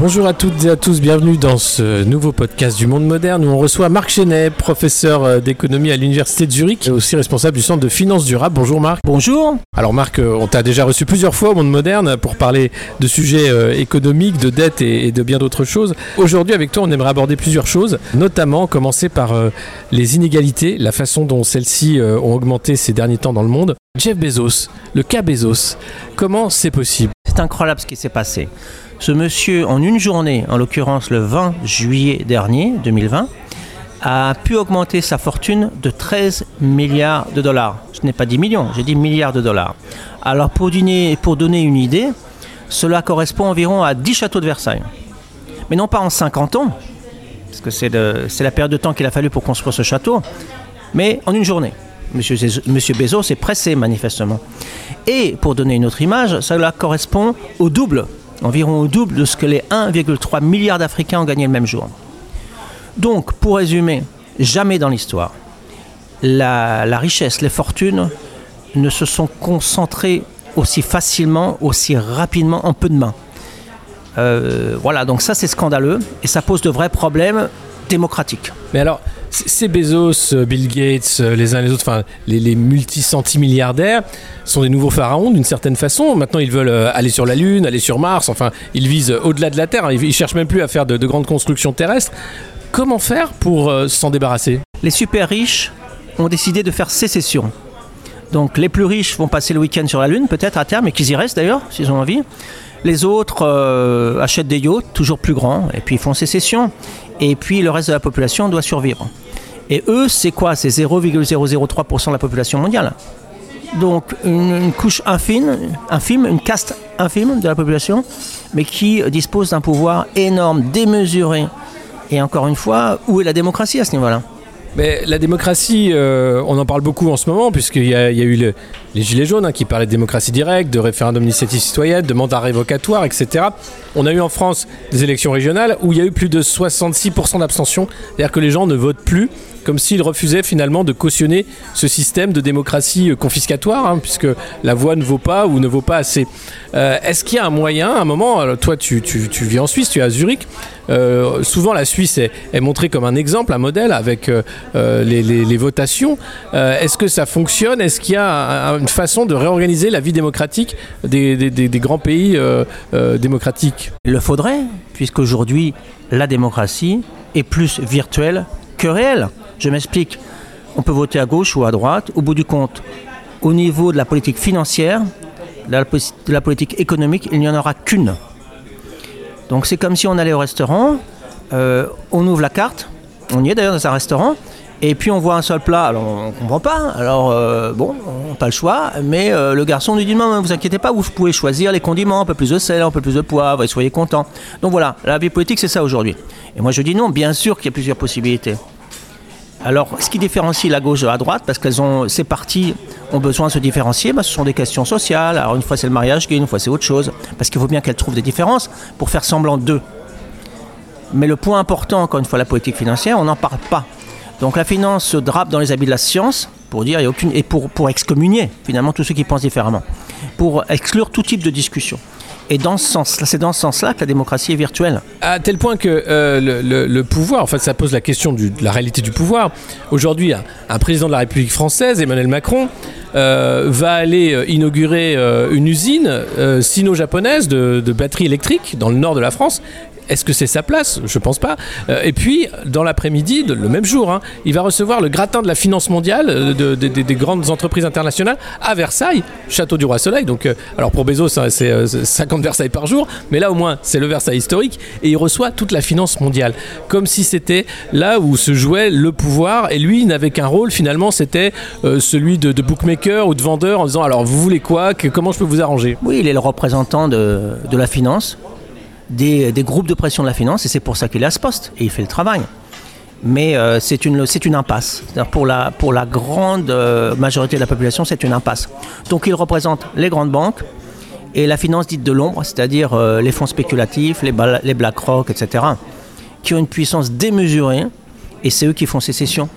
Bonjour à toutes et à tous, bienvenue dans ce nouveau podcast du monde moderne où on reçoit Marc Chenet, professeur euh, d'économie à l'Université de Zurich et aussi responsable du Centre de finances durables. Bonjour Marc. Bonjour. Alors Marc, euh, on t'a déjà reçu plusieurs fois au monde moderne pour parler de sujets euh, économiques, de dettes et de bien d'autres choses. Aujourd'hui avec toi on aimerait aborder plusieurs choses, notamment commencer par les inégalités, la façon dont celles-ci ont augmenté ces derniers temps dans le monde. Jeff Bezos, le cas Bezos, comment c'est possible? C'est incroyable ce qui s'est passé. Ce monsieur, en une journée, en l'occurrence le 20 juillet dernier, 2020, a pu augmenter sa fortune de 13 milliards de dollars. Je n'ai pas dit millions, j'ai dit milliards de dollars. Alors pour donner, une idée, cela correspond environ à 10 châteaux de Versailles. Mais non pas en 50 ans, parce que c'est la période de temps qu'il a fallu pour construire ce château, mais en une journée. Monsieur, Monsieur Bezos est pressé manifestement. Et pour donner une autre image, cela correspond au double, environ au double de ce que les 1,3 milliards d'Africains ont gagné le même jour. Donc, pour résumer, jamais dans l'histoire, la, la richesse, les fortunes ne se sont concentrées aussi facilement, aussi rapidement, en peu de mains. Euh, voilà, donc ça c'est scandaleux et ça pose de vrais problèmes Mais alors, ces Bezos, euh, Bill Gates, euh, les uns les autres, enfin les, les multi-centimilliardaires sont des nouveaux pharaons d'une certaine façon. Maintenant, ils veulent euh, aller sur la Lune, aller sur Mars, enfin, ils visent au-delà de la Terre. Ils, ils cherchent même plus à faire de, de grandes constructions terrestres. Comment faire pour euh, s'en débarrasser? Les super riches ont décidé de faire sécession. Donc les plus riches vont passer le week-end sur la Lune, peut-être à terme, et qu'ils y restent d'ailleurs, s'ils ont envie. Les autres euh, achètent des yachts toujours plus grands, et puis ils font sécession. Et puis le reste de la population doit survivre. Et eux, c'est quoi? C'est 0,003% de la population mondiale. Donc une, couche infime, infime, une caste infime de la population, mais qui dispose d'un pouvoir énorme, démesuré. Et encore une fois, où est la démocratie à ce niveau-là? Mais la démocratie, euh, on en parle beaucoup en ce moment, puisqu'il y, a eu le- les Gilets jaunes hein, qui parlaient de démocratie directe, de référendum d'initiative citoyenne, de mandat révocatoire, etc. On a eu en France des élections régionales où il y a eu plus de 66% d'abstention, c'est-à-dire que les gens ne votent plus, comme s'ils refusaient finalement de cautionner ce système de démocratie euh, confiscatoire, hein, puisque la voix ne vaut pas ou ne vaut pas assez. Euh, Est-ce qu'il y a un moyen, à un moment, toi tu, vis en Suisse, tu es à Zurich, euh, souvent la Suisse est, montrée comme un exemple, un modèle avec les, votations. Est-ce que ça fonctionne? Est-ce qu'il y a un- une façon de réorganiser la vie démocratique des, des- grands pays démocratiques? Il le faudrait, puisqu'aujourd'hui, la démocratie est plus virtuelle que réelle. Je m'explique. On peut voter à gauche ou à droite. Au bout du compte, au niveau de la politique financière, de la, politique économique, il n'y en aura qu'une. Donc c'est comme si on allait au restaurant, euh, on ouvre la carte, on y est d'ailleurs dans un restaurant, et puis on voit un seul plat, alors on ne comprend pas, alors euh, bon, on n'a pas le choix, mais euh, le garçon lui dit non, ne vous inquiétez pas, vous pouvez choisir les condiments, un peu plus de sel, un peu plus de poivre, et soyez contents. Donc voilà, la vie politique c'est ça aujourd'hui. Et moi je dis non, bien sûr qu'il y a plusieurs possibilités. Alors, ce qui différencie la gauche de la droite, parce qu'elles ont, ces partis ont besoin de se différencier, bah, ce sont des questions sociales. Alors, une fois c'est le mariage gay, une fois c'est autre chose, parce qu'il faut bien qu'elles trouvent des différences pour faire semblant d'eux. Mais le point important, encore une fois, la politique financière, on n'en parle pas. Donc, la finance se drape dans les habits de la science pour dire, il y a aucune, et pour excommunier finalement tous ceux qui pensent différemment, pour exclure tout type de discussion. Et dans ce sens, c'est dans ce sens-là que la démocratie est virtuelle. À tel point que euh, le, pouvoir, en fait, ça pose la question de la réalité du pouvoir. Aujourd'hui, un, président de la République française, Emmanuel Macron, euh, va aller euh, inaugurer une usine sino-japonaise de batteries électriques dans le nord de la France. Est-ce que c'est sa place? Je pense pas. Euh, et puis, dans l'après-midi, le même jour, hein, il va recevoir le gratin de la finance mondiale euh, de- de- de- des grandes entreprises internationales à Versailles, château du Roi Soleil. Donc, euh, alors pour Bezos, hein, c'est euh, c'est 50 Versailles par jour, mais là au moins, c'est le Versailles historique. Et il reçoit toute la finance mondiale, comme si c'était là où se jouait le pouvoir. Et lui, n'avait qu'un rôle, finalement, c'était celui de, bookmaker ou de vendeur en disant alors vous voulez quoi? Comment je peux vous arranger? Oui, il est le représentant de la finance, des, des groupes de pression de la finance, et c'est pour ça qu'il est à ce poste, et il fait le travail. Mais euh, c'est une, une impasse. Pour la, pour la grande euh, majorité de la population, c'est une impasse. Donc il représente les grandes banques et la finance dite de l'ombre, c'est-à-dire euh, les fonds spéculatifs, les, les BlackRock, etc., qui ont une puissance démesurée, et c'est eux qui font sécession.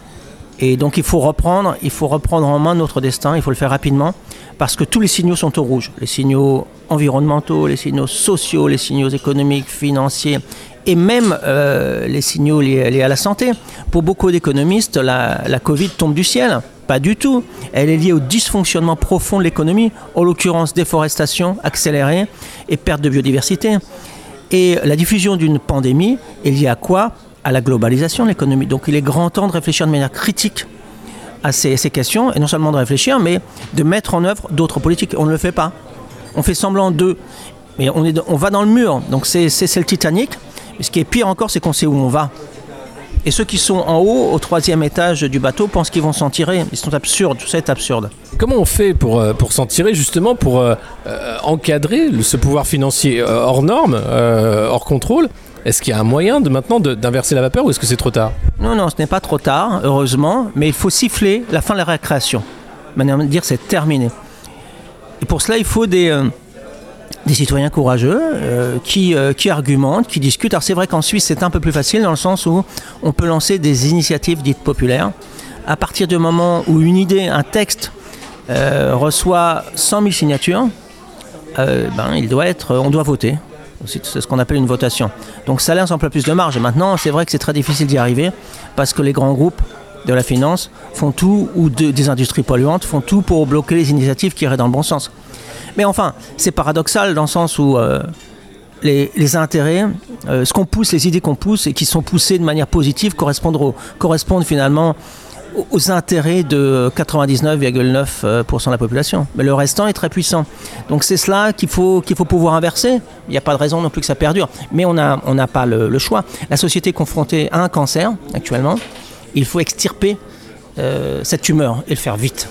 Et donc il faut reprendre, il faut reprendre en main notre destin, il faut le faire rapidement, parce que tous les signaux sont au rouge. Les signaux environnementaux, les signaux sociaux, les signaux économiques, financiers, et même euh, les signaux liés, à la santé. Pour beaucoup d'économistes, la, la Covid tombe du ciel. Pas du tout. Elle est liée au dysfonctionnement profond de l'économie, en l'occurrence déforestation accélérée et perte de biodiversité. Et la diffusion d'une pandémie est liée à quoi? À la globalisation de l'économie. Donc il est grand temps de réfléchir de manière critique à ces, questions, et non seulement de réfléchir, mais de mettre en œuvre d'autres politiques. On ne le fait pas. On fait semblant d'eux, mais on, est, on va dans le mur. Donc c'est le Titanic. Mais ce qui est pire encore, c'est qu'on sait où on va. Et ceux qui sont en haut, au troisième étage du bateau, pensent qu'ils vont s'en tirer. Ils sont absurdes, tout ça est absurde. Comment on fait pour, euh, pour s'en tirer justement pour euh, euh, encadrer ce pouvoir financier hors norme, hors contrôle? Est-ce qu'il y a un moyen de maintenant d'inverser la vapeur ou est-ce que c'est trop tard Non, non, ce n'est pas trop tard, heureusement, mais il faut siffler la fin de la récréation. Manière de dire, c'est terminé. Et pour cela, il faut des, euh, citoyens courageux euh, qui, euh, qui argumentent, qui discutent. Alors c'est vrai qu'en Suisse, c'est un peu plus facile dans le sens où on peut lancer des initiatives dites populaires. À partir du moment où une idée, un texte reçoit 100 000 signatures, ben, on doit voter. C'est ce qu'on appelle une votation. Donc ça laisse un peu plus de marge. Et maintenant, c'est vrai que c'est très difficile d'y arriver parce que les grands groupes de la finance font tout, ou de- des industries polluantes font tout pour bloquer les initiatives qui iraient dans le bon sens. Mais enfin, c'est paradoxal dans le sens où euh, les, intérêts, euh, ce qu'on pousse, les idées qu'on pousse et qui sont poussées de manière positive correspondent finalement aux- intérêts de 99,9% de la population. Mais le restant est très puissant. Donc c'est cela qu'il faut, qu'il faut pouvoir inverser. Il n'y a pas de raison non plus que ça perdure. Mais on n'a on pas le, choix. La société est confrontée à un cancer actuellement. Il faut extirper euh, cette tumeur et le faire vite.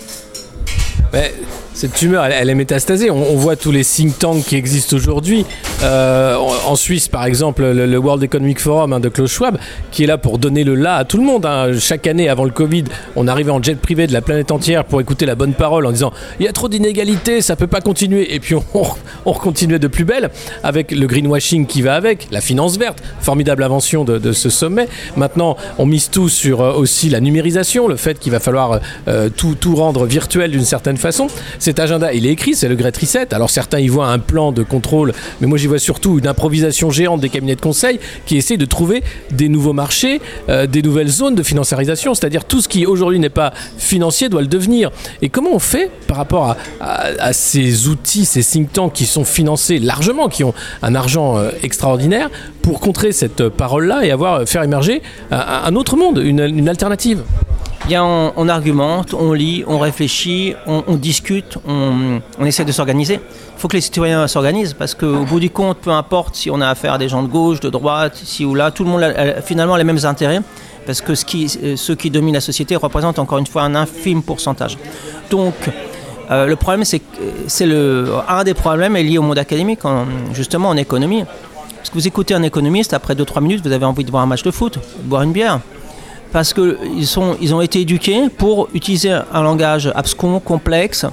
Cette tumeur, elle, est métastasée. On, voit tous les think tanks qui existent aujourd'hui. Euh, en, Suisse, par exemple, le, World Economic Forum hein, de Klaus Schwab, qui est là pour donner le là à tout le monde. hein. Chaque année, avant le Covid, on arrivait en jet privé de la planète entière pour écouter la bonne parole en disant il y a trop d'inégalités, ça peut pas continuer. Et puis on, on continuait de plus belle avec le greenwashing qui va avec, la finance verte, formidable invention de, de ce sommet. Maintenant, on mise tout sur euh, aussi la numérisation, le fait qu'il va falloir euh, tout, tout rendre virtuel d'une certaine façon. Cet agenda, il est écrit, c'est le Great Reset. Alors certains y voient un plan de contrôle, mais moi j'y vois surtout une improvisation géante des cabinets de conseil qui essaient de trouver des nouveaux marchés, euh, des nouvelles zones de financiarisation, c'est-à-dire tout ce qui aujourd'hui n'est pas financier doit le devenir. Et comment on fait par rapport à, ces outils, ces think tanks qui sont financés largement, qui ont un argent euh, extraordinaire, pour contrer cette euh, parole-là et avoir faire émerger un, autre monde, une alternative? On, argumente, on lit, on réfléchit, on, discute, on, essaie de s'organiser. Il faut que les citoyens s'organisent parce qu'au bout du compte, peu importe si on a affaire à des gens de gauche, de droite, ici ou là, tout le monde a, finalement les mêmes intérêts parce que euh, ceux qui dominent la société représentent encore une fois un infime pourcentage. Donc, euh, le problème, c'est le un des problèmes est lié au monde académique, en- justement en économie. Parce que vous écoutez un économiste, après 2-3 minutes, vous avez envie de voir un match de foot, de boire une bière parce qu'ils ils ont été éduqués pour utiliser un langage abscon, complexe,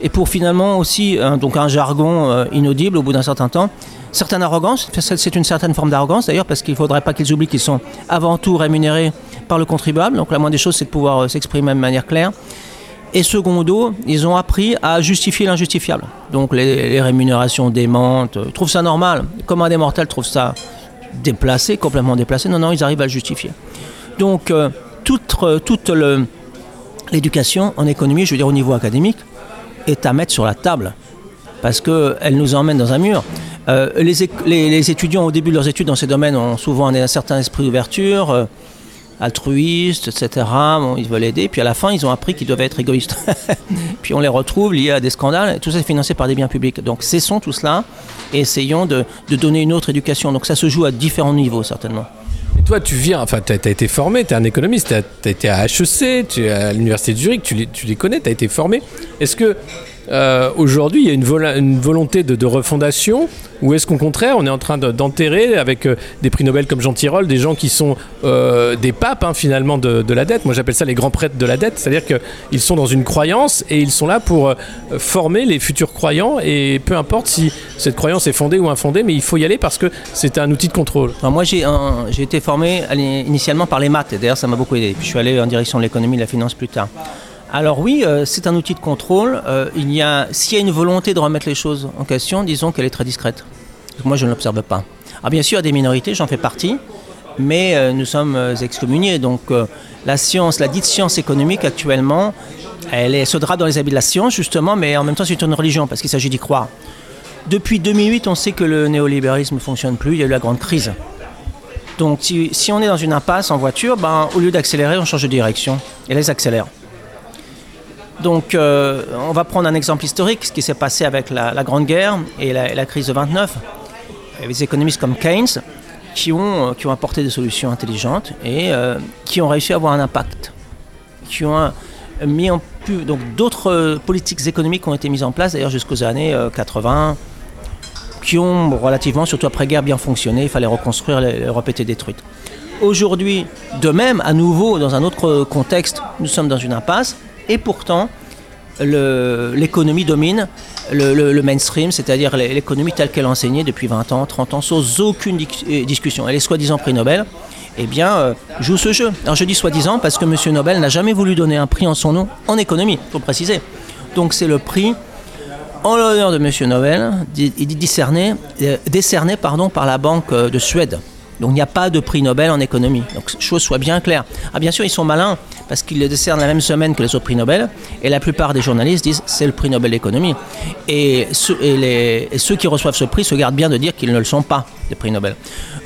et pour finalement aussi un- donc un jargon euh, inaudible au bout d'un certain temps. Certaine arrogance, c'est une certaine forme d'arrogance d'ailleurs, parce qu'il ne faudrait pas qu'ils oublient qu'ils sont avant tout rémunérés par le contribuable. Donc la moindre des choses, c'est de pouvoir euh, s'exprimer de manière claire. Et secondo, ils ont appris à justifier l'injustifiable. Donc les, rémunérations démentes, euh, ils trouvent ça normal. Comme un des mortels trouve ça déplacé, complètement déplacé. Non, non, ils arrivent à le justifier. Donc, euh, toute, euh, toute l'éducation en économie, je veux dire au niveau académique, est à mettre sur la table. Parce qu'elle nous emmène dans un mur. Euh, les, les- étudiants, au début de leurs études dans ces domaines, ont souvent un, certain esprit d'ouverture, altruiste, etc. Ils veulent aider. Puis à la fin, ils ont appris qu'ils devaient être égoïstes. puis on les retrouve liés à des scandales. Et tout ça est financé par des biens publics. Donc cessons tout cela et essayons de, de donner une autre éducation. Donc ça se joue à différents niveaux, certainement. Toi, tu viens, enfin, tu as, été formé, tu es un économiste, tu as, été à HEC, tu es à l'université de Zurich, tu les, tu les connais, tu as été formé. Est-ce que euh, aujourd'hui, il y a une, volonté de, refondation ou est-ce qu'au contraire, on est en train de- d'enterrer avec euh, des prix Nobel comme Jean Tirole des gens qui sont euh, des papes hein, finalement de, la dette? Moi, j'appelle ça les grands prêtres de la dette, c'est-à-dire qu'ils sont dans une croyance et ils sont là pour former les futurs croyants et peu importe si cette croyance est fondée ou infondée, mais il faut y aller parce que c'est un outil de contrôle. Moi, j'ai été formé initialement par les maths, et d'ailleurs, ça m'a beaucoup aidé. Je suis allé en direction de l'économie et de la finance plus tard. Alors oui, euh, c'est un outil de contrôle. Euh, il y a, s'il y a une volonté de remettre les choses en question, disons qu'elle est très discrète. Moi, je ne l'observe pas. Alors bien sûr, il y a des minorités, j'en fais partie, mais euh, nous sommes excommuniés. Donc la science, la dite science économique actuellement, elle est, se drape dans les habits de la science, justement, mais en même temps, c'est une religion, parce qu'il s'agit d'y croire. Depuis 2008, on sait que le néolibéralisme ne fonctionne plus, il y a eu la grande crise. Donc si, on est dans une impasse en voiture, ben, au lieu d'accélérer, on change de direction. Et là, ils. Donc euh, on va prendre un exemple historique, ce qui s'est passé avec la, Grande Guerre et la, crise de 29. Il y avait des économistes comme Keynes qui ont, euh, qui ont apporté des solutions intelligentes et euh, qui ont réussi à avoir un impact. Qui ont mis donc d'autres politiques économiques ont été mises en place d'ailleurs jusqu'aux années euh, 80 qui ont relativement, surtout après-guerre, bien fonctionné. Il fallait reconstruire, l'Europe était détruite. Aujourd'hui, de même, à nouveau, dans un autre contexte, nous sommes dans une impasse, et pourtant, l'économie domine le, mainstream, c'est-à-dire l'é- l'économie telle qu'elle est enseignée depuis 20 ans, 30 ans, sans aucune euh, discussion. Et les soi-disant prix Nobel, eh bien, euh, jouent ce jeu. Alors je dis soi-disant parce que M. Nobel n'a jamais voulu donner un prix en son nom en économie, il faut le préciser. Donc c'est le prix en l'honneur de M. Nobel, discerné, euh, décerné pardon, par la Banque de Suède. Donc il n'y a pas de prix Nobel en économie. Donc chose soit bien claire. Ah bien sûr ils sont malins parce qu'ils le décernent la même semaine que les autres prix Nobel et la plupart des journalistes disent c'est le prix Nobel d'économie. Et, ceux- les- ceux qui reçoivent ce prix se gardent bien de dire qu'ils ne le sont pas, des prix Nobel.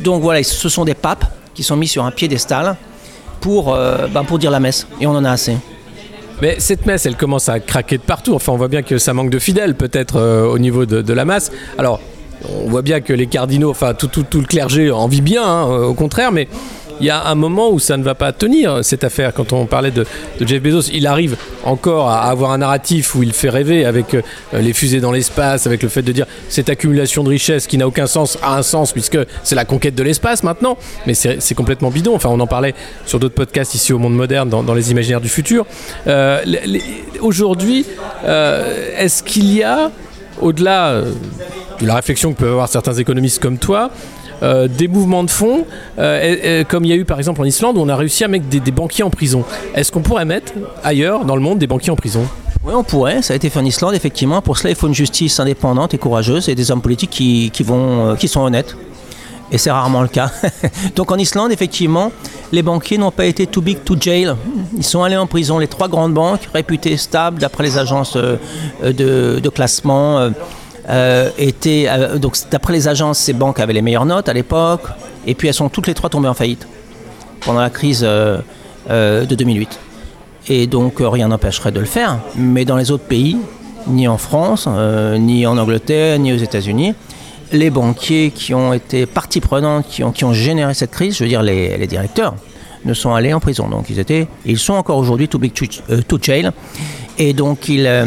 Donc voilà, ce sont des papes qui sont mis sur un piédestal pour, euh, ben, pour dire la messe. Et on en a assez. Mais cette messe, elle commence à craquer de partout. Enfin, on voit bien que ça manque de fidèles, peut-être euh, au niveau de, de la masse. Alors, on voit bien que les cardinaux, enfin, tout, le clergé en vit bien, hein, euh, au contraire, mais il y a un moment où ça ne va pas tenir, cette affaire. Quand on parlait de, Jeff Bezos, il arrive encore à avoir un narratif où il fait rêver avec euh, les fusées dans l'espace, avec le fait de dire cette accumulation de richesses qui n'a aucun sens a un sens, puisque c'est la conquête de l'espace maintenant. Mais c'est complètement bidon. Enfin, on en parlait sur d'autres podcasts ici au Monde Moderne, dans, les imaginaires du futur. Euh, Aujourd'hui, est-ce qu'il y a, au-delà euh, de la réflexion que peuvent avoir certains économistes comme toi, euh, des mouvements de fond, euh, comme il y a eu par exemple en Islande où on a réussi à mettre des, banquiers en prison. Est-ce qu'on pourrait mettre ailleurs dans le monde des banquiers en prison? Oui, on pourrait. Ça a été fait en Islande, effectivement. Pour cela, il faut une justice indépendante et courageuse et des hommes politiques qui sont honnêtes. Et c'est rarement le cas. Donc en Islande, effectivement, les banquiers n'ont pas été too big to jail. Ils sont allés en prison. Les trois grandes banques, réputées stables d'après les agences euh, de, classement, euh, euh, étaient. donc d'après les agences, ces banques avaient les meilleures notes à l'époque. Et puis elles sont toutes les trois tombées en faillite pendant la crise de 2008. Et donc rien n'empêcherait de le faire. Mais dans les autres pays, ni en France, ni en Angleterre, ni aux États-Unis, les banquiers qui ont été partie prenante, qui ont, qui ont généré cette crise, je veux dire les, les directeurs, ne sont allés en prison. Donc ils étaient, ils sont encore aujourd'hui too big to, euh, jail. Et donc ils, euh,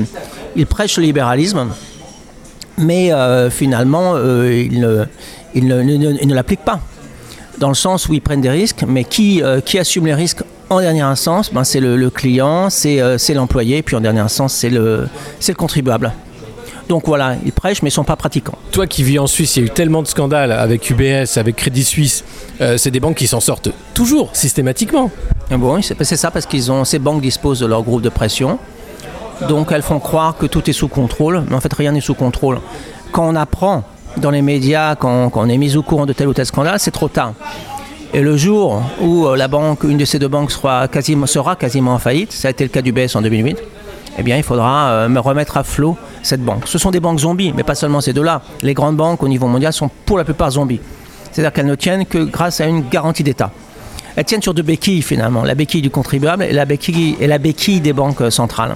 ils prêchent le libéralisme, mais euh, finalement euh, ils ne, ils ne- ne- ne- l'appliquent pas dans le sens où ils prennent des risques, mais qui, qui assume les risques en dernier instance? Ben, C'est le, client, c'est l'employé, puis en dernier instance, c'est le, le contribuable. Donc voilà, ils prêchent, mais ils ne sont pas pratiquants. Toi qui vis en Suisse, il y a eu tellement de scandales avec UBS, avec Crédit Suisse. Euh, c'est des banques qui s'en sortent toujours, systématiquement. Et bon, c'est ça parce qu'ils ont ces banques disposent de leur groupe de pression, donc elles font croire que tout est sous contrôle, mais en fait rien n'est sous contrôle. Quand on apprend dans les médias, quand, quand on est mis au courant de tel ou tel scandale, c'est trop tard. Et le jour où euh, la banque, une de ces deux banques sera quasiment, sera quasiment en faillite, ça a été le cas du BS en 2008, eh bien il faudra euh, me remettre à flot cette banque. Ce sont des banques zombies, mais pas seulement ces deux-là. Les grandes banques au niveau mondial sont pour la plupart zombies. C'est-à-dire qu'elles ne tiennent que grâce à une garantie d'État. Elles tiennent sur deux béquilles finalement, la béquille du contribuable et la béquille, et la béquille des banques centrales.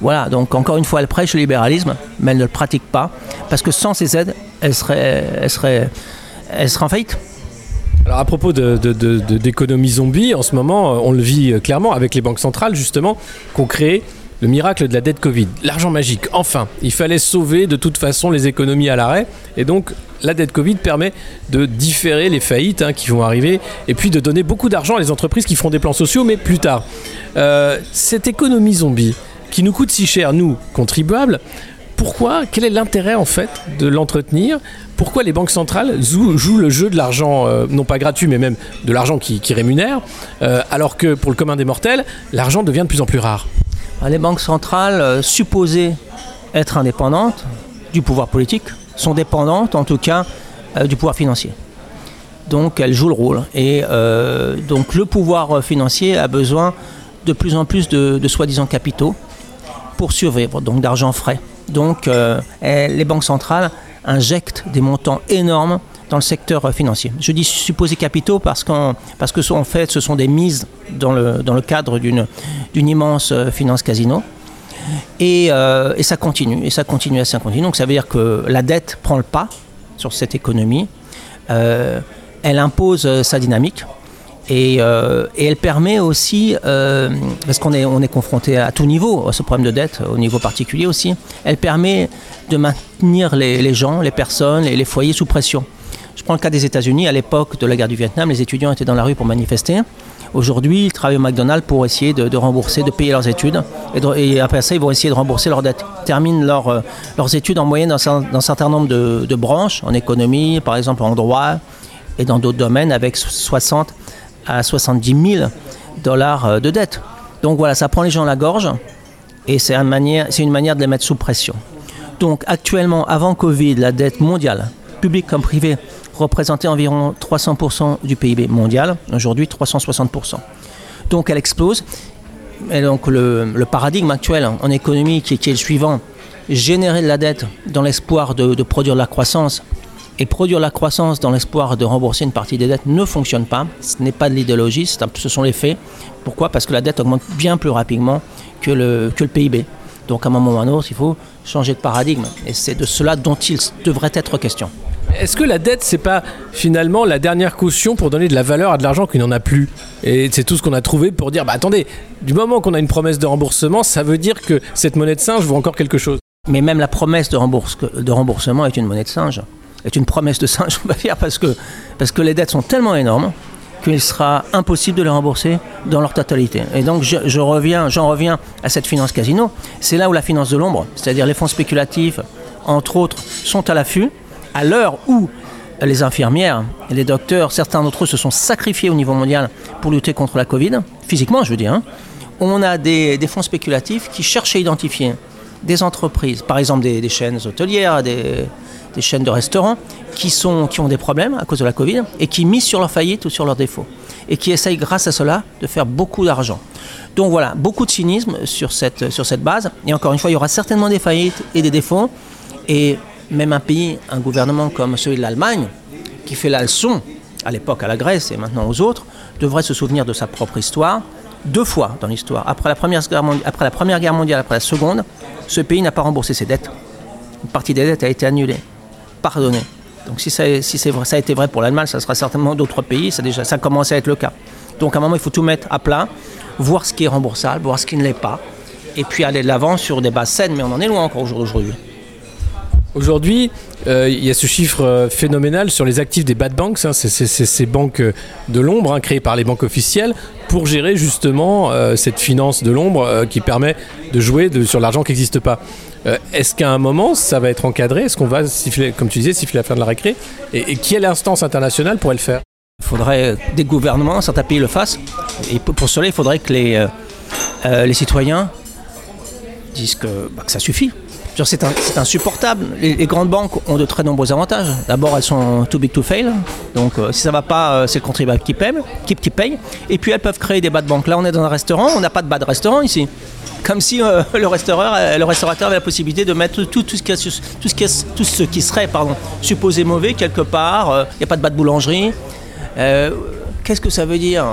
Voilà, donc encore une fois, elles prêchent le libéralisme, mais elles ne le pratiquent pas, parce que sans ces aides, elles seraient, elles seraient, elles seraient en faillite. Alors à propos d'économie de, de, zombie, en ce moment, on le vit clairement avec les banques centrales, justement, qu'on crée le miracle de la dette Covid, l'argent magique, enfin, il fallait sauver de toute façon les économies à l'arrêt, et donc la dette Covid permet de différer les faillites hein, qui vont arriver, et puis de donner beaucoup d'argent à les entreprises qui feront des plans sociaux, mais plus tard. Euh, cette économie zombie, qui nous coûte si cher, nous, contribuables, pourquoi Quel est l'intérêt en fait de l'entretenir? Pourquoi les banques centrales jouent, le jeu de l'argent, euh, non pas gratuit, mais même de l'argent qui, rémunère, euh, alors que pour le commun des mortels, l'argent devient de plus en plus rare? Les banques centrales, euh, supposées être indépendantes du pouvoir politique, sont dépendantes en tout cas euh, du pouvoir financier. Donc elles jouent le rôle. Et euh, donc le pouvoir financier a besoin de plus en plus de, soi-disant capitaux pour survivre, donc d'argent frais. Donc les banques centrales injectent des montants énormes dans le secteur financier. Je dis supposés capitaux parce, parce que en fait ce sont des mises dans le, dans le cadre d'une, d'une immense euh, finance casino. Et, euh, et, ça continue, et ça continue, et ça continue. Donc ça veut dire que la dette prend le pas sur cette économie. Euh, elle impose sa dynamique. Et, et, elle permet aussi, parce qu'on est, on est confronté à tout niveau à ce problème de dette, au niveau particulier aussi, elle permet de maintenir les, les gens, les personnes et les foyers sous pression. Je prends le cas des États-Unis. À l'époque de la guerre du Vietnam, les étudiants étaient dans la rue pour manifester. Aujourd'hui, ils travaillent au McDonald's pour essayer de, rembourser, de payer leurs études. Et, après ça, ils vont essayer de rembourser leurs dettes. Ils terminent euh, leurs études en moyenne dans, un certain nombre de, branches, en économie, par exemple en droit et dans d'autres domaines, avec 60 à 70 000 dollars euh, de dettes. Donc voilà, ça prend les gens à la gorge et c'est une manière de les mettre sous pression. Donc actuellement, avant Covid, la dette mondiale, publique comme privée, représentait environ 300% du PIB mondial, aujourd'hui 360%. Donc elle explose. Et donc le, paradigme actuel en économie qui, est le suivant, générer de la dette dans l'espoir de, produire de la croissance et produire la croissance dans l'espoir de rembourser une partie des dettes ne fonctionne pas. Ce n'est pas de l'idéologie, ce sont les faits. Pourquoi? Parce que la dette augmente bien plus rapidement que le, que le PIB. Donc à un moment ou à un autre, il faut changer de paradigme. Et c'est de cela dont il devrait être question. Est-ce que la dette, c'est pas finalement la dernière caution pour donner de la valeur à de l'argent qui n'en a plus Et c'est tout ce qu'on a trouvé pour dire, bah attendez, du moment qu'on a une promesse de remboursement, ça veut dire que cette monnaie de singe vaut encore quelque chose. Mais même la promesse de, remboursement est une monnaie de singe, est une promesse de singe, on va dire, parce que, parce que les dettes sont tellement énormes qu'il sera impossible de les rembourser dans leur totalité. Et donc je, reviens, j'en reviens à cette finance casino. C'est là où la finance de l'ombre, c'est-à-dire les fonds spéculatifs, entre autres, sont à l'affût à l'heure où les infirmières et les docteurs, certains d'entre eux se sont sacrifiés au niveau mondial pour lutter contre la Covid, physiquement je veux dire, hein. on a des, fonds spéculatifs qui cherchent à identifier des entreprises, par exemple des, chaînes hôtelières, des, chaînes de restaurants, qui, sont, qui ont des problèmes à cause de la Covid et qui misent sur leur faillite ou sur leurs défauts. Et qui essayent grâce à cela de faire beaucoup d'argent. Donc voilà, beaucoup de cynisme sur cette, sur cette base. Et encore une fois, il y aura certainement des faillites et des défauts. Et même un pays, un gouvernement comme celui de l'Allemagne, qui fait la leçon à l'époque à la Grèce et maintenant aux autres, devrait se souvenir de sa propre histoire. Deux fois dans l'histoire, après, la première guerre mondiale, après la Seconde, ce pays n'a pas remboursé ses dettes. Une partie des dettes a été annulée, pardonnée. Donc si, ça, vrai, ça a été vrai pour l'Allemagne, ça sera certainement d'autres pays, ça, déjà, ça commence à être le cas. Donc à un moment, il faut tout mettre à plat, voir ce qui est remboursable, voir ce qui ne l'est pas, et puis aller de l'avant sur des bases saines, mais on en est loin encore aujourd'hui. Aujourd'hui, euh, il y a ce chiffre euh, phénoménal sur les actifs des bad banks, hein, ces banques euh, de l'ombre hein, créées par les banques officielles pour gérer justement cette finance de l'ombre qui permet de jouer sur l'argent qui n'existe pas. Est-ce qu'à un moment, ça va être encadré? Est-ce qu'on va siffler, comme tu disais, siffler la fin de la récré? Et, qui est l'instance internationale pour le faire? Il faudrait des gouvernements, certains pays le fassent. Et pour cela, il faudrait que les, les citoyens disent que, bah, que ça suffit C'est insupportable. Les, grandes banques ont de très nombreux avantages. D'abord, elles sont too big to fail. Donc, euh, si ça va pas, euh, c'est le contribuable qui paye, qui, paye. Et puis, elles peuvent créer des bas de banque. Là, on est dans un restaurant, on n'a pas de bas de restaurant ici. Comme si euh, le, restaurateur, avait la possibilité de mettre tout, ce, qui, serait supposé mauvais quelque part. Il n'y a pas de bas de boulangerie. Qu'est-ce que ça veut dire?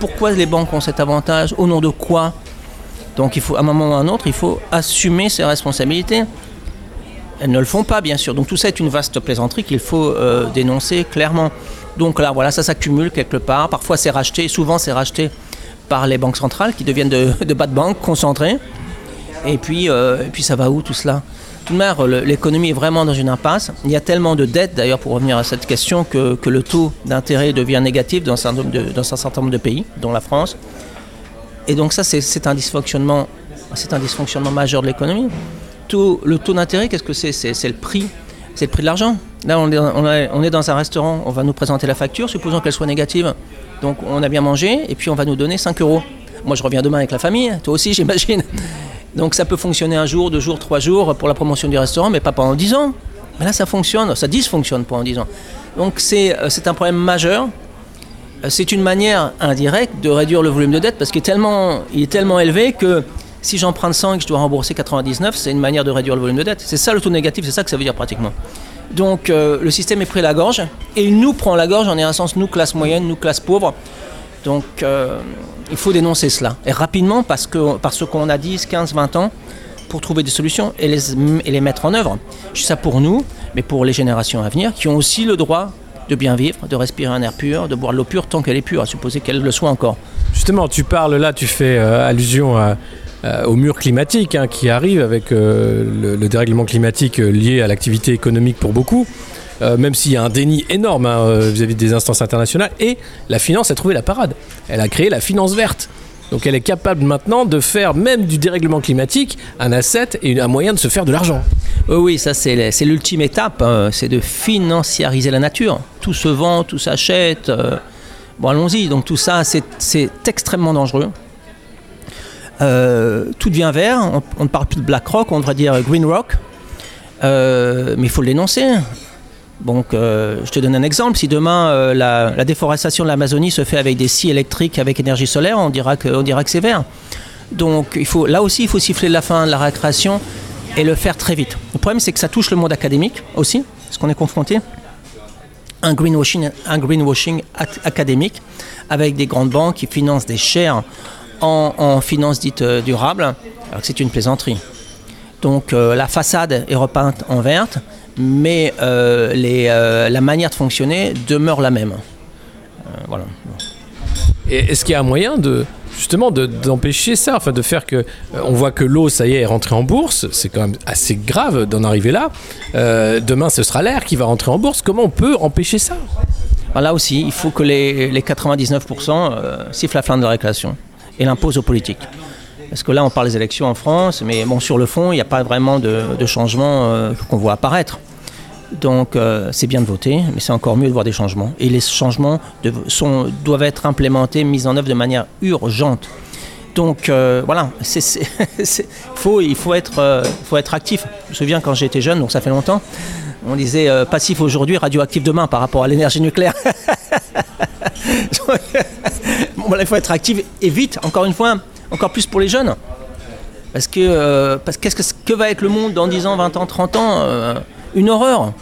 Pourquoi les banques ont cet avantage? Au nom de quoi? Donc à un moment ou à un autre, il faut assumer ses responsabilités. Elles ne le font pas, bien sûr. Donc tout ça est une vaste plaisanterie qu'il faut euh, dénoncer clairement. Donc là, voilà, ça s'accumule quelque part. Parfois c'est racheté, souvent c'est racheté par les banques centrales qui deviennent de, bas de banque concentrées. Et puis, euh, puis ça va où tout cela? Tout de même, l'économie est vraiment dans une impasse. Il y a tellement de dettes, d'ailleurs, pour revenir à cette question, que, le taux d'intérêt devient négatif dans un certain nombre de pays, dont la France. Et donc ça, c'est- un dysfonctionnement, majeur de l'économie. Le taux d'intérêt, qu'est-ce que c'est? C'est le prix, c'est le prix de l'argent. Là, on est, dans un restaurant, on va nous présenter la facture, supposons qu'elle soit négative. Donc on a bien mangé, et puis on va nous donner 5 euros. Moi, je reviens demain avec la famille, toi aussi, j'imagine. Donc ça peut fonctionner un jour, deux jours, trois jours pour la promotion du restaurant, mais pas pendant 10 ans. Là, ça fonctionne, ça dysfonctionne pendant 10 ans. Donc euh, c'est un problème majeur. C'est une manière indirecte de réduire le volume de dette parce qu'il est tellement, élevé que si j'emprunte 100 et que je dois rembourser 99, c'est une manière de réduire le volume de dette. C'est ça le taux négatif, c'est ça que ça veut dire pratiquement. Donc euh, le système est pris la gorge et il nous prend la gorge en un sens, nous classe moyenne, nous classe pauvre. Donc euh, il faut dénoncer cela. Et rapidement parce que parce qu'on a 10, 15, 20 ans pour trouver des solutions et les, et les mettre en œuvre. Je ça pour nous, mais pour les générations à venir qui ont aussi le droit de bien vivre, de respirer un air pur, de boire l'eau pure tant qu'elle est pure, à supposer qu'elle le soit encore. Justement, tu parles là, tu fais euh, allusion à- au mur climatique hein, qui arrive avec euh, le, le dérèglement climatique euh, lié à l'activité économique pour beaucoup. Euh, même s'il y a un déni énorme hein, euh, vis-à-vis des instances internationales, et la finance a trouvé la parade. Elle a créé la finance verte. Donc elle est capable maintenant de faire même du dérèglement climatique un asset et un moyen de se faire de l'argent. Oui, ça c'est l'ultime étape, hein, c'est de financiariser la nature. Tout se vend, tout s'achète. euh, bon, allons-y. Donc tout ça, c'est- extrêmement dangereux. Euh, tout devient vert. On, ne parle plus de BlackRock, on devrait dire Green Rock. Euh, mais il faut le dénoncer. Donc, euh, je te donne un exemple. Si demain euh, la, déforestation de l'Amazonie se fait avec des scies électriques avec énergie solaire, on dira que, on dira que c'est vert. Donc, il faut, là aussi, il faut siffler la fin de la récréation et le faire très vite. Le problème, c'est que ça touche le monde académique aussi, parce qu'on est confronté à un greenwashing, un greenwashing ac- académique avec des grandes banques qui financent des shares en, en finances dites euh, durables, alors que c'est une plaisanterie. Donc la façade est repeinte en verte, mais euh, les, euh, la manière de fonctionner demeure la même. Euh, voilà. Et est-ce qu'il y a un moyen de justement de- d'empêcher ça, enfin de faire que euh, on voit que l'eau, ça y est, est rentrée en bourse, c'est quand même assez grave d'en arriver là. Euh, demain, ce sera l'air qui va rentrer en bourse. Comment on peut empêcher ça? Alors là aussi, il faut que les, les 99% euh, sifflent la fin de la récréation et l'imposent aux politiques. Parce que là, on parle des élections en France, mais bon, sur le fond, il n'y a pas vraiment de, changement euh, qu'on voit apparaître. Donc, euh, c'est bien de voter, mais c'est encore mieux de voir des changements. Et les changements sont, doivent être implémentés, mis en œuvre de manière urgente. Donc, euh, voilà, il faut être, actif. Je me souviens quand j'étais jeune, donc ça fait longtemps, on disait passif aujourd'hui, radioactif demain par rapport à l'énergie nucléaire. bon, voilà, il faut être actif et vite, encore une fois, encore plus pour les jeunes. Parce que, euh, parce qu'est-ce que, va être le monde dans 10 ans, 20 ans, 30 ans euh, Une horreur.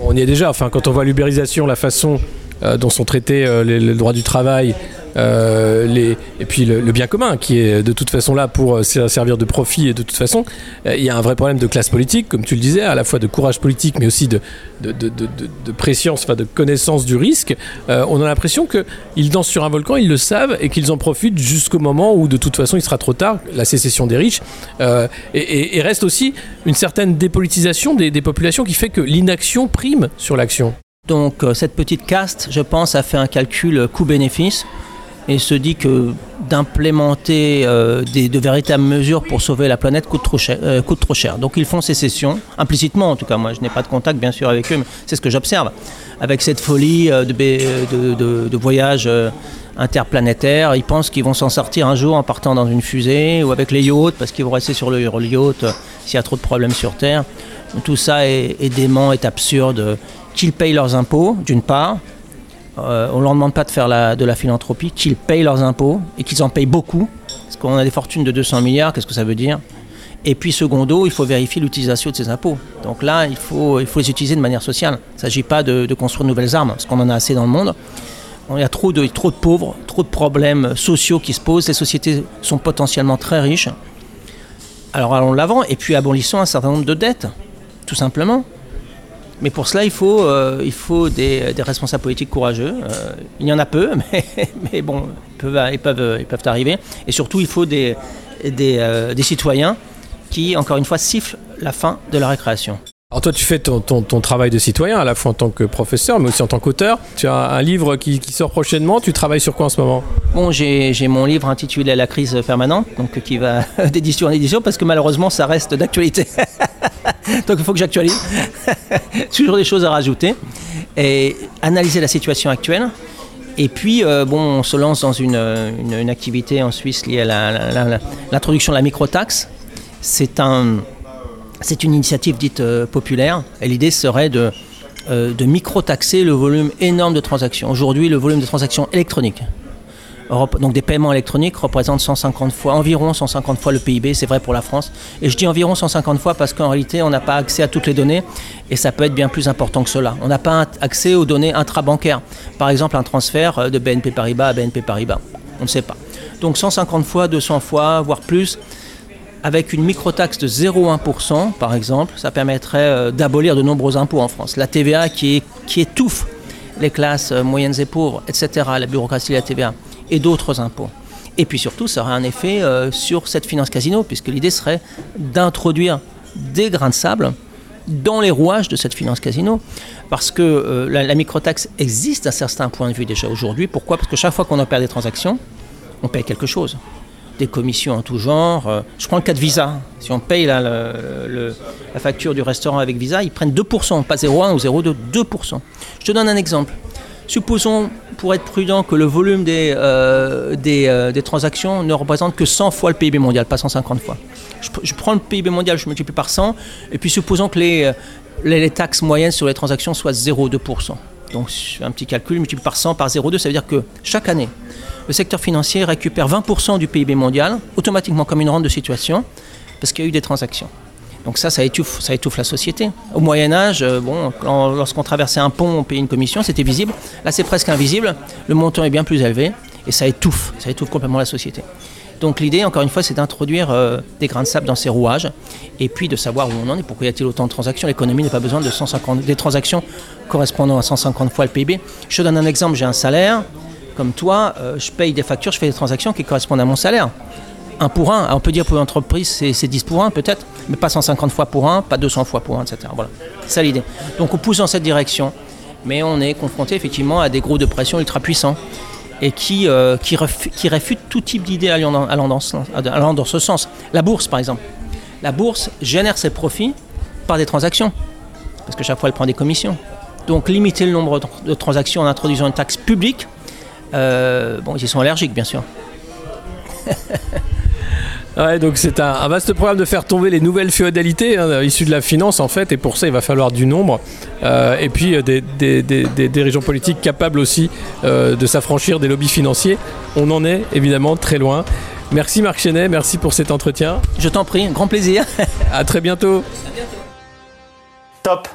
On y est déjà. Enfin, quand on voit l'ubérisation, la façon euh, dont sont traités les droits du travail, euh, les, et puis le, bien commun, qui est de toute façon là pour euh, ser- servir de profit, et de toute façon, euh, il y a un vrai problème de classe politique, comme tu le disais, à la fois de courage politique, mais aussi de, de, de, de, de- préscience, enfin de connaissance du risque. On a l'impression qu'ils dansent sur un volcan, ils le savent, et qu'ils en profitent jusqu'au moment où de toute façon il sera trop tard, la sécession des riches. Et, et- reste aussi une certaine dépolitisation des, populations qui fait que l'inaction prime sur l'action. Donc cette petite caste, je pense, a fait un calcul coût-bénéfice et se dit que d'implémenter euh, de véritables mesures pour sauver la planète coûte trop, cher, euh, coûte trop cher. Donc ils font sécession, implicitement en tout cas, moi je n'ai pas de contact bien sûr avec eux, mais c'est ce que j'observe, avec cette folie euh, de, de, voyage interplanétaires. Ils pensent qu'ils vont s'en sortir un jour en partant dans une fusée ou avec les yachts parce qu'ils vont rester sur le yacht s'il y a trop de problèmes sur Terre. Tout ça est, dément, est absurde. Qu'ils payent leurs impôts, d'une part. Euh, on ne leur demande pas de faire de la philanthropie, qu'ils payent leurs impôts et qu'ils en payent beaucoup. Parce qu'on a des fortunes de 200 milliards, qu'est-ce que ça veut dire? Et puis, secondo, il faut vérifier l'utilisation de ces impôts. Donc là, il faut, les utiliser de manière sociale. Il ne s'agit pas de, construire de nouvelles armes, parce qu'on en a assez dans le monde. Il y a trop de, trop de pauvres, trop de problèmes sociaux qui se posent. Les sociétés sont potentiellement très riches. Alors allons de l'avant, et puis abolissons un certain nombre de dettes, tout simplement. Mais pour cela, il faut, euh, il faut des, responsables politiques courageux. Euh, il y en a peu, mais, mais bon, ils peuvent, ils, peuvent, ils peuvent arriver. Et surtout, il faut des, des, euh, des citoyens qui, encore une fois, siffle la fin de la récréation. Alors toi, tu fais ton, travail de citoyen, à la fois en tant que professeur, mais aussi en tant qu'auteur. Tu as un livre qui, sort prochainement. Tu travailles sur quoi en ce moment? Bon, j'ai mon livre intitulé La crise permanente, donc qui va d'édition en édition, parce que malheureusement, ça reste d'actualité. donc il faut que j'actualise. Toujours des choses à rajouter. Et analyser la situation actuelle. Et puis, euh, bon, on se lance dans une, activité en Suisse liée à l'introduction de la microtaxe c'est un, c'est une initiative dite euh, populaire et l'idée serait de, euh, de micro-taxer le volume énorme de transactions. Aujourd'hui, le volume de transactions électroniques, donc des paiements électroniques, représente 150 fois, environ 150 fois le PIB, c'est vrai pour la France. Et je dis environ 150 fois parce qu'en réalité, on n'a pas accès à toutes les données et ça peut être bien plus important que cela. On n'a pas accès aux données intrabancaires. Par exemple, un transfert euh, de BNP Paribas à BNP Paribas. On ne sait pas. Donc 150 fois, 200 fois, voire plus, avec une microtaxe de 0,1%, par exemple, ça permettrait euh, d'abolir de nombreux impôts en France. La TVA qui, qui étouffe les classes euh, moyennes et pauvres, etc., la bureaucratie de la TVA, et d'autres impôts. Et puis surtout, ça aurait un effet euh, sur cette finance casino, puisque l'idée serait d'introduire des grains de sable dans les rouages de cette finance casino, parce que la, la microtaxe existe à certain point de vue déjà aujourd'hui. Pourquoi? Parce que chaque fois qu'on opère des transactions, on paye quelque chose des commissions en tout genre. Euh, je prends le cas de Visa. Si on paye la facture du restaurant avec Visa, ils prennent 2%, pas 0,1 ou 0,2, 2%. Je te donne un exemple. Supposons, pour être prudent, que le volume des, euh, euh, transactions ne représente que 100 fois le PIB mondial, pas 150 fois. Je, prends le PIB mondial, je multiplie par 100, et puis supposons que les, les, taxes moyennes sur les transactions soient 0,2%. Donc un petit calcul, multiplié par 100 par 0,2, ça veut dire que chaque année, le secteur financier récupère 20% du PIB mondial, automatiquement comme une rente de situation, parce qu'il y a eu des transactions. Donc ça, ça étouffe, ça étouffe la société. Au Moyen Âge, euh, bon, lorsqu'on traversait un pont, on payait une commission, c'était visible. Là, c'est presque invisible. Le montant est bien plus élevé et ça étouffe, ça étouffe complètement la société. Donc l'idée, encore une fois, c'est d'introduire euh, des grains de sable dans ces rouages et puis de savoir où on en est, pourquoi y a-t-il autant de transactions? L'économie n'a pas besoin de 150, des transactions correspondant à 150 fois le PIB. Je donne un exemple, j'ai un salaire, comme toi, euh, je paye des factures, je fais des transactions qui correspondent à mon salaire. Un pour un, on peut dire pour une entreprise c'est 10 pour un peut-être, mais pas 150 fois pour un, pas 200 fois pour un, etc. Voilà, c'est ça l'idée. Donc on pousse dans cette direction, mais on est confronté effectivement à des groupes de pression ultra puissants et qui, euh, qui, réfutent tout type d'idées allant, dans, ce sens. La bourse par exemple. La bourse génère ses profits par des transactions, parce que chaque fois elle prend des commissions. Donc limiter le nombre de transactions en introduisant une taxe publique, euh, bon, ils sont allergiques, bien sûr. Ouais, donc c'est un, vaste problème de faire tomber les nouvelles féodalités hein, issues de la finance en fait, et pour ça il va falloir du nombre, euh, et puis euh, des, des, des, régions politiques capables aussi de s'affranchir des lobbies financiers. On en est évidemment très loin. Merci Marc Chenet, merci pour cet entretien. Je t'en prie, un grand plaisir. à très bientôt. Top.